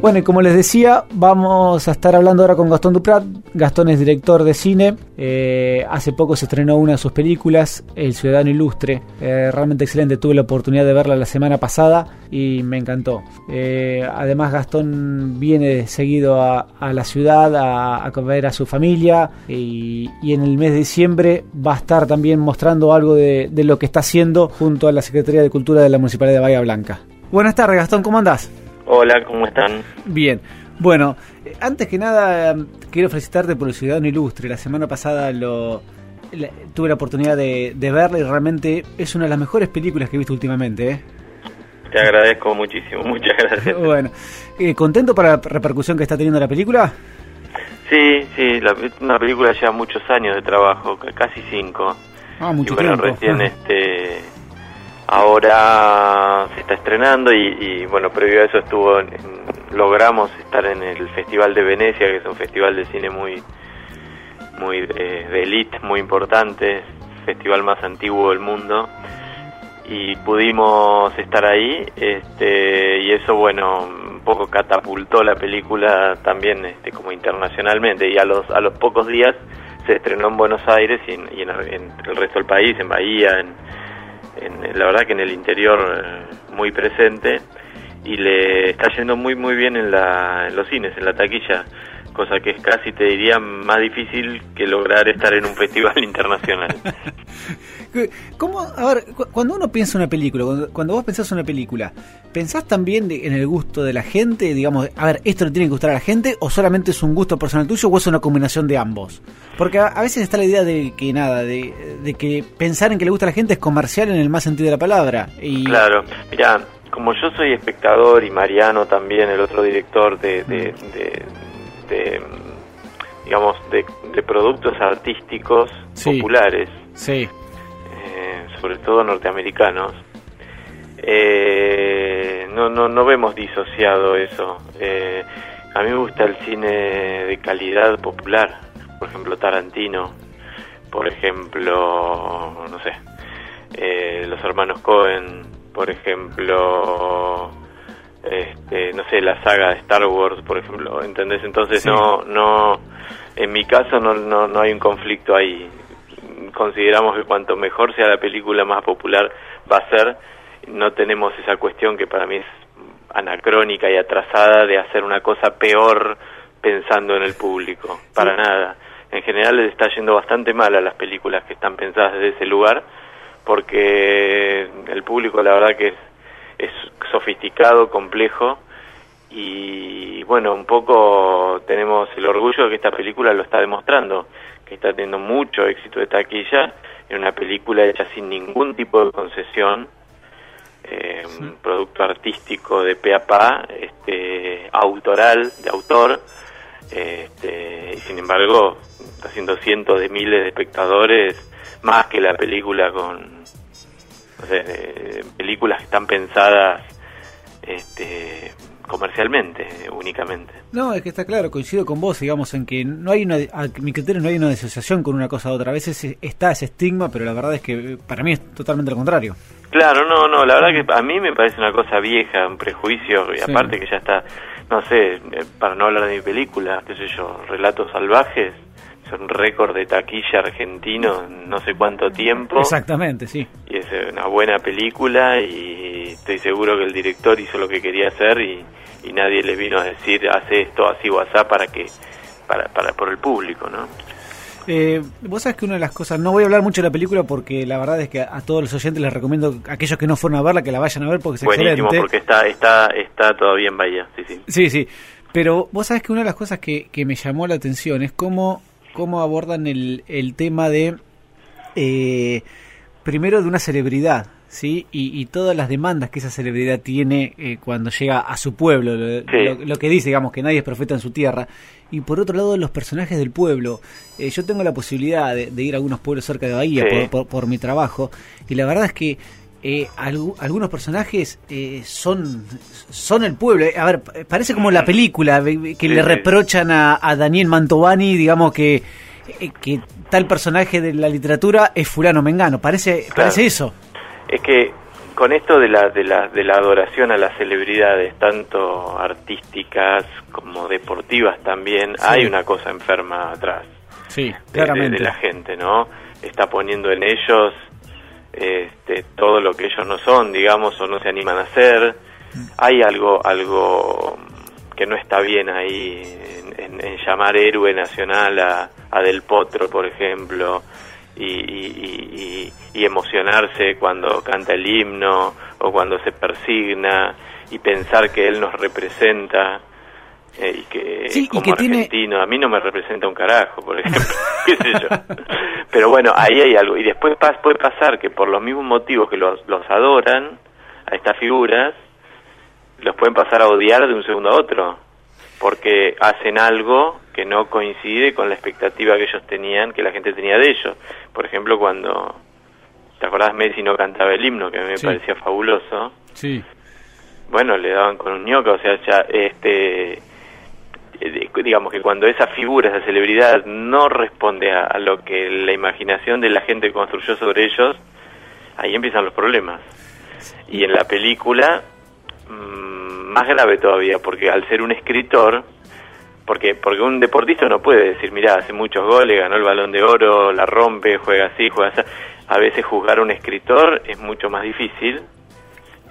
Bueno, y como les decía, vamos a estar hablando ahora con Gastón Duprat. Gastón es director de cine. Eh, hace poco se estrenó una de sus películas, El Ciudadano Ilustre. Eh, realmente excelente. Tuve la oportunidad de verla la semana pasada y me encantó. Eh, además, Gastón viene seguido a, la ciudad a, a, ver a su familia y, en el mes de diciembre va a estar también mostrando algo de, de lo que está haciendo junto a la Secretaría de Cultura de la Municipalidad de Bahía Blanca. Buenas tardes, Gastón. ¿Cómo andás? Hola, ¿cómo están? Bien. Bueno, antes que nada, quiero felicitarte por el Ciudadano Ilustre. La semana pasada lo tuve la oportunidad de, verla y realmente es una de las mejores películas que he visto últimamente. ¿eh? Te agradezco muchísimo, muchas gracias. bueno, eh, ¿contento para la repercusión que está teniendo la película? Sí, sí, la, una película lleva muchos años de trabajo, casi cinco. Ah, mucho y bueno, recién este ahora se está estrenando y, bueno, previo a eso estuvo, logramos estar en el Festival de Venecia, que es un festival de cine muy, muy de, de elite, muy importante, festival más antiguo del mundo. Y pudimos estar ahí este y eso bueno un poco catapultó la película también este como internacionalmente. Y a los a los pocos días se estrenó en Buenos Aires y en, en el resto del país en Bahía en, la verdad que en el interior eh, muy presente y le está yendo muy muy bien en, la, en los cines, en la taquilla, cosa que es casi te diría más difícil que lograr estar en un festival internacional. ¿Cómo, a ver, cuando uno piensa una película, cuando, vos pensás una película, ¿pensás también en el gusto de la gente? Digamos, a ver, ¿esto le tiene que gustar a la gente o solamente es un gusto personal tuyo o es una combinación de ambos? Porque a, veces está la idea de que nada, de, que pensar en que le gusta a la gente es comercial en el más sentido de la palabra. Y... Claro, mira, como yo soy espectador y Mariano también, el otro director de, de, de, digamos, de, productos artísticos populares. Sí sobre todo norteamericanos, eh, no, no, no vemos disociado eso. Eh, a mí me gusta el cine de calidad popular, por ejemplo Tarantino, por ejemplo, no sé, eh, los hermanos Cohen, por ejemplo, este, no sé, la saga de Star Wars, por ejemplo, ¿entendés? Entonces no, no, en mi caso no, no, no hay un conflicto ahí consideramos que cuanto mejor sea la película, más popular va a ser. No tenemos esa cuestión que para mí es anacrónica y atrasada de hacer una cosa peor pensando en el público, para nada. En general les está yendo bastante mal a las películas que están pensadas desde ese lugar, porque el público la verdad que es, es sofisticado, complejo, y bueno, un poco tenemos el orgullo de que esta película lo está demostrando que está teniendo mucho éxito de taquilla, en una película hecha sin ningún tipo de concesión, eh, un producto artístico de pe a pa, este, autoral, de autor, este, y sin embargo está haciendo cientos de miles de espectadores, más que la película con películas que están pensadas este, comercialmente únicamente. No, es que está claro, coincido con vos, digamos, en que no hay una, a mi criterio no hay una disociación con una cosa u otra. A veces está ese estigma, pero la verdad es que para mí es totalmente lo contrario. Claro, no, no, la verdad que a mí me parece una cosa vieja, un prejuicio, y aparte que ya está, no sé, eh, para no hablar de mi película, qué sé yo, Relatos Salvajes, un récord de taquilla argentino no sé cuánto tiempo. Exactamente, sí. Y es una buena película y estoy seguro que el director hizo lo que quería hacer y, nadie le vino a decir hace esto así o así para que para, para por el público, ¿no? Eh, vos sabés que una de las cosas, no voy a hablar mucho de la película porque la verdad es que a todos los oyentes les recomiendo, a aquellos que no fueron a verla, que la vayan a ver porque es Buenísimo, porque está, está, está todavía en Bahía, sí, sí. Sí, sí. Pero vos sabés que una de las cosas que, que me llamó la atención es cómo cómo abordan el, el tema de, eh, primero, de una celebridad, ¿sí? Y, todas las demandas que esa celebridad tiene eh, cuando llega a su pueblo, lo, que dice, digamos, que nadie es profeta en su tierra. Y por otro lado, los personajes del pueblo. Eh, yo tengo la posibilidad de, ir a algunos pueblos cerca de Bahía por, mi trabajo, y la verdad es que algunos personajes son son el pueblo. a ver, parece como la película que le reprochan a, Daniel Mantovani, digamos que, que tal personaje de la literatura es fulano mengano. Parece, parece eso. Es que con esto de la, de, la, de la adoración a las celebridades, tanto artísticas como deportivas también, hay una cosa enferma atrás. Sí, claramente. De, la gente, ¿no? Está poniendo en ellos este, todo lo que ellos no son, digamos, o no se animan a hacer. Hay algo, algo que no está bien ahí en, llamar héroe nacional a, a Del Potro, por ejemplo, y, emocionarse cuando canta el himno o cuando se persigna y pensar que él nos representa eh, y que como argentino a mí no me representa un carajo por ejemplo qué sé yo pero bueno ahí hay algo y después puede pasar que por los mismos motivos que los, los adoran a estas figuras los pueden pasar a odiar de un segundo a otro porque hacen algo que no coincide con la expectativa que ellos tenían, que la gente tenía de ellos. Por ejemplo, cuando, ¿te acordás? Messi no cantaba el himno, que a mí me parecía fabuloso. Sí. Bueno, le daban con un ñoca, o sea, ya, este, digamos que cuando esa figura, esa celebridad no responde a, lo que la imaginación de la gente construyó sobre ellos, ahí empiezan los problemas. Y en la película, mmm, más grave todavía, porque al ser un escritor, porque porque un deportista no puede decir, mira, hace muchos goles, ganó el balón de oro, la rompe, juega así, juega así. A veces juzgar a un escritor es mucho más difícil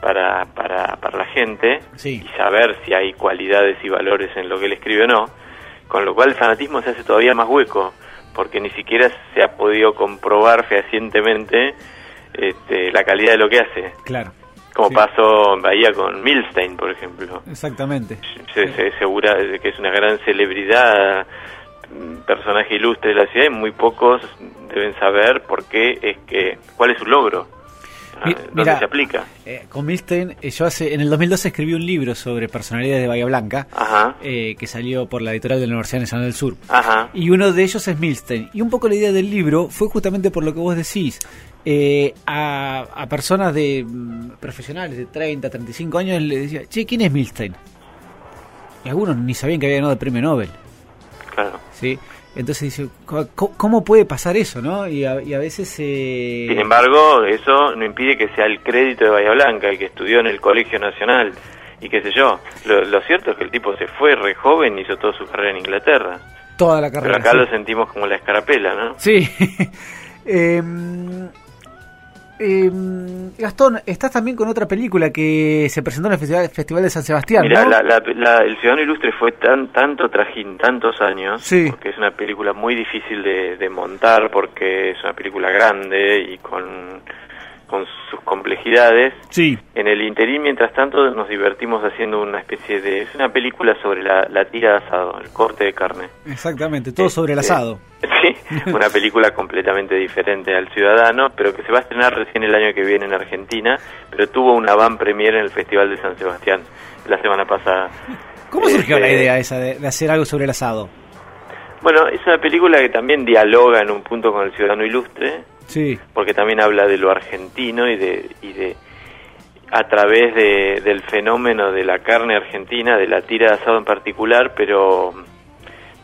para, para, para la gente y saber si hay cualidades y valores en lo que él escribe o no, con lo cual el fanatismo se hace todavía más hueco, porque ni siquiera se ha podido comprobar fehacientemente este, la calidad de lo que hace. Claro como pasó en Bahía con Milstein, por ejemplo. Exactamente. Se, se asegura de que es una gran celebridad, personaje ilustre de la ciudad y muy pocos deben saber por qué es que, cuál es su logro. Ah, ¿Dónde se aplica? Eh, con Milstein, eh, yo hace, en el 2012 escribí un libro sobre personalidades de Bahía Blanca, eh, que salió por la editorial de la Universidad Nacional del Sur. Ajá. Y uno de ellos es Milstein. Y un poco la idea del libro fue justamente por lo que vos decís. Eh, a, personas de mm, profesionales de 30, 35 años le decía, che, ¿quién es Milstein? Y algunos ni sabían que había ganado el premio Nobel. Claro. ¿Sí? Entonces dice, ¿cómo, puede pasar eso, no? Y a, veces... Eh... Sin embargo, eso no impide que sea el crédito de Bahía Blanca, el que estudió en el Colegio Nacional y qué sé yo. Lo, cierto es que el tipo se fue re joven y hizo toda su carrera en Inglaterra. Toda la carrera. Pero acá lo sentimos como la escarapela, ¿no? Sí. eh, eh, Gastón, estás también con otra película que se presentó en el Festival, de San Sebastián. Mira, El Ciudadano Ilustre fue tan tanto trajín, tantos años, sí. porque es una película muy difícil de montar, porque es una película grande y con con sus complejidades. Sí. En el interín, mientras tanto, nos divertimos haciendo una especie de... Es una película sobre la, tira de asado, el corte de carne. Exactamente, todo sobre el este, asado. Sí, una película completamente diferente al Ciudadano, pero que se va a estrenar recién el año que viene en Argentina, pero tuvo una van premier en el Festival de San Sebastián la semana pasada. ¿Cómo surgió la este, idea esa de, de hacer algo sobre el asado? Bueno, es una película que también dialoga en un punto con el Ciudadano Ilustre, Sí. Porque también habla de lo argentino y de, y de a través de, del fenómeno de la carne argentina, de la tira de asado en particular, pero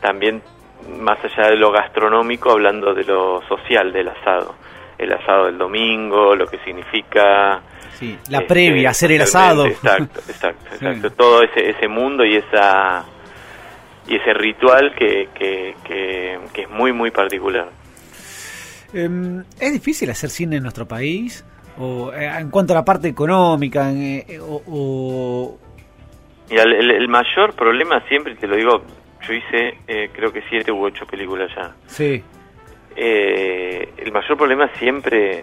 también más allá de lo gastronómico, hablando de lo social del asado. El asado del domingo, lo que significa... Sí, la previa, hacer el asado. Exacto, exacto, exacto. Todo ese, ese mundo y esa y ese ritual que, que, que es muy, muy particular. Em, ¿Es difícil hacer cine en nuestro país? O, eh, en cuanto a la parte económica, eh, o, Mira, el, mayor problema siempre, te lo digo, yo hice eh, creo que siete u ocho películas ya. Sí. el mayor problema siempre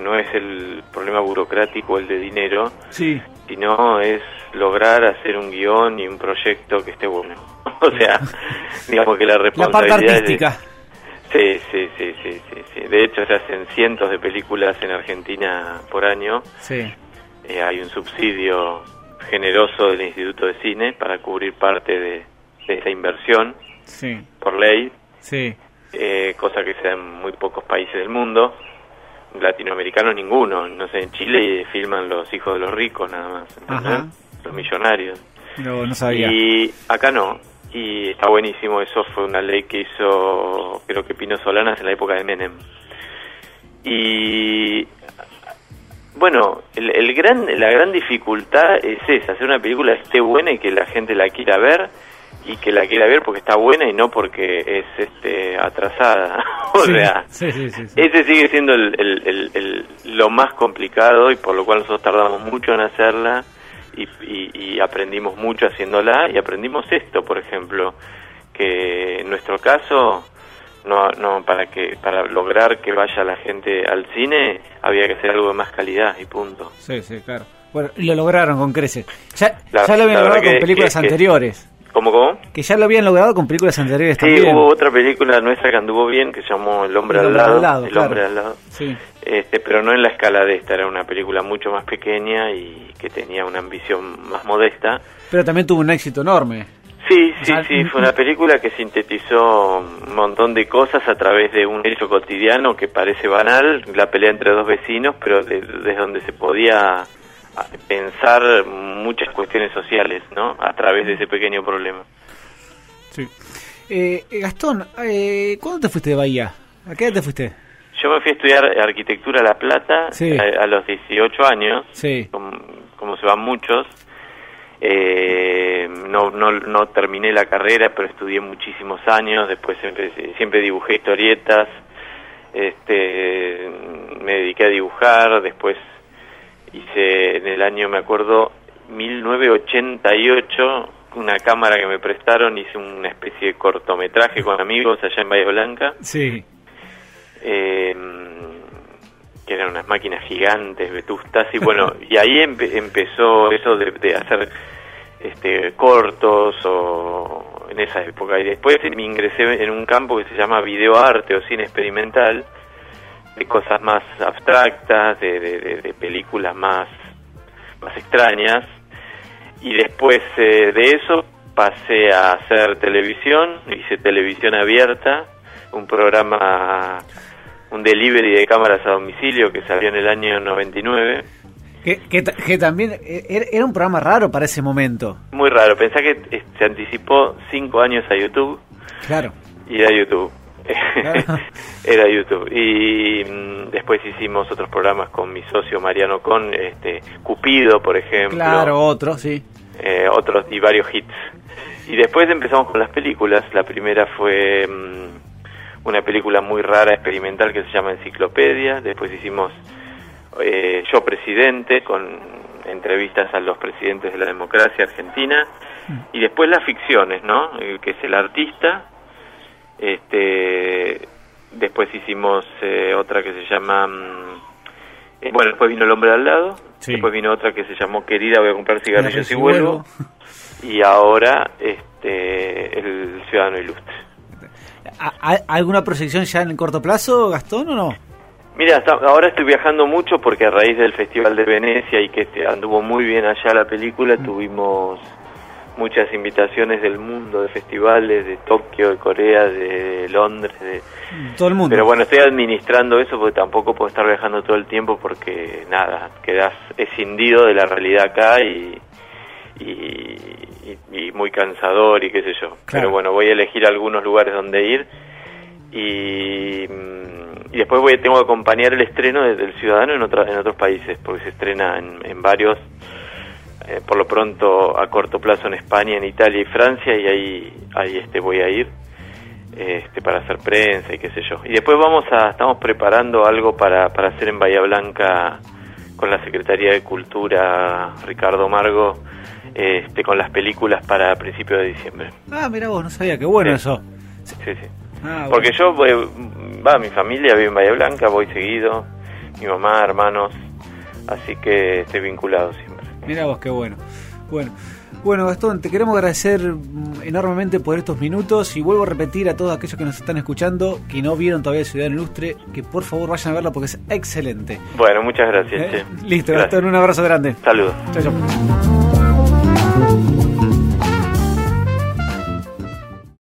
no es el problema burocrático, el de dinero, sí. sino es lograr hacer un guion y un proyecto que esté bueno. o sea, digamos que la responsabilidad... La parte artística. Sí, sí, sí, sí, sí, De hecho, se hacen cientos de películas en Argentina por año. Sí. Eh, hay un subsidio generoso del Instituto de Cine para cubrir parte de, esa inversión sí. por ley. Sí. Eh, cosa que se da en muy pocos países del mundo. Latinoamericanos ninguno. No sé, en Chile filman los hijos de los ricos nada más. Los millonarios. No, no sabía. Y acá no y está buenísimo, eso fue una ley que hizo creo que Pino Solanas en la época de Menem. Y Bueno, el, el gran, la gran dificultad es esa, hacer una película que esté buena y que la gente la quiera ver y que la quiera ver porque está buena y no porque es este, atrasada. o Sí, sea, sí, sí, ese sigue siendo el, el- el- el- lo más complicado y por lo cual nosotros tardamos mucho en hacerla y, y- y aprendimos mucho haciéndola y aprendimos esto, por ejemplo, que en nuestro caso no, no para que para lograr que vaya la gente al cine había que hacer algo de más calidad y punto. Sí, sí, claro. Bueno, y lo lograron con Crece. Ya, La- ya lo habían logrado con películas que- que- anteriores. ¿Cómo, cómo? Que ya lo habían logrado con películas anteriores Sí, también. hubo otra película nuestra que anduvo bien que se llamó El hombre, El al, lado, al lado, El claro. hombre al lado. Sí. Este, pero no en la escala de esta, era una película mucho más pequeña y que tenía una ambición más modesta. Pero también tuvo un éxito enorme. Sí, O sí, sea, sí, fue una película que sintetizó un montón de cosas a través de un hecho cotidiano que parece banal, la pelea entre dos vecinos, pero de- desde donde se podía pensar muchas cuestiones sociales, ¿no? A través de ese pequeño problema. Sí. Eh, eh, Gastón, eh, ¿cuándo te fuiste de Bahía? ¿A qué edad te fuiste? Yo me fui a estudiar arquitectura a La Plata Sí. a, a los 18 años, Sí. como, como se van muchos. Eh, no, no, no terminé la carrera, pero estudié muchísimos años. Después empecé- siempre dibujé historietas. Este, me dediqué a dibujar. Después hice en el año, me acuerdo, 1988, una cámara que me prestaron. Hice una especie de cortometraje con amigos allá en Bahía Blanca Sí. Eh, que eran unas máquinas gigantes, vetustas, y bueno, y ahí empe- empezó eso de, de hacer este, cortos o en esa época. Y después me ingresé en un campo que se llama videoarte o cine experimental, de cosas más abstractas, de, de- de- de películas más, más extrañas. Y después eh, de eso pasé a hacer televisión, hice televisión abierta, un programa, un delivery de cámaras a domicilio que salió en el año 99. Que, que, que también eh, era un programa raro para ese momento. Muy raro, pensá que eh, se anticipó cinco años a YouTube Claro. y era YouTube. Claro. era YouTube. Y mm, después hicimos otros programas con mi socio Mariano Con, este, Cupido, por ejemplo. Claro, otro, sí. eh, otros y varios hits. Y después empezamos con las películas. La primera fue mm, una película muy rara, experimental, que se llama Enciclopedia. Después hicimos eh, Yo Presidente, con entrevistas a los presidentes de la democracia argentina. Y después las ficciones, ¿no? Eh, que es El Artista. Este, después hicimos eh, otra que se llama... mm, eh, bueno, después vino El Hombre al lado. Sí. Después vino otra que se llamó Querida, voy a comprar cigarrillos y Y vuelvo. Y ahora este, El Ciudadano Ilustre. ¿A- a- ¿Alguna proyección ya en corto plazo, Gastón, o no? Mira, hasta- ahora estoy viajando mucho porque a raíz del Festival de Venecia y que este, anduvo muy bien allá la película, tuvimos muchas invitaciones del mundo, de festivales, de Tokio, de Corea, de Londres, de... Todo el mundo. Pero bueno, estoy administrando eso porque tampoco puedo estar viajando todo el tiempo porque nada, quedas escindido de la realidad acá y, y, y- y muy cansador y qué sé yo. Pero bueno, voy a elegir algunos lugares donde ir y, mm, y después voy tengo que acompañar el estreno de- del Ciudadano en, otra- en otros países porque se estrena en, en varios, eh, por lo pronto a corto plazo en España, en Italia y Francia y ahí, ahí este, voy a ir este, para hacer prensa y qué sé yo. Y después vamos a, estamos preparando algo para, para hacer en Bahía Blanca con la Secretaría de Cultura, Ricardo Margo, este, con las películas para principios de diciembre. Ah, mira vos, no sabía, qué bueno Sí. eso. Sí, sí. Ah, Porque bueno. yo, voy- va, mi familia vive en Bahía Blanca, voy seguido, mi mamá, hermanos, así que estoy vinculado siempre. Mira vos, qué bueno. Bueno, bueno, Gastón, te queremos agradecer mm, enormemente por estos minutos y vuelvo a repetir a todos aquellos que nos están escuchando que no vieron todavía Ciudad Ilustre, que por favor vayan a verla porque es excelente. Bueno, muchas gracias. ¿Eh? Listo, Gracias. Gastón, un abrazo grande. Saludos. Chao, chao. Thank you.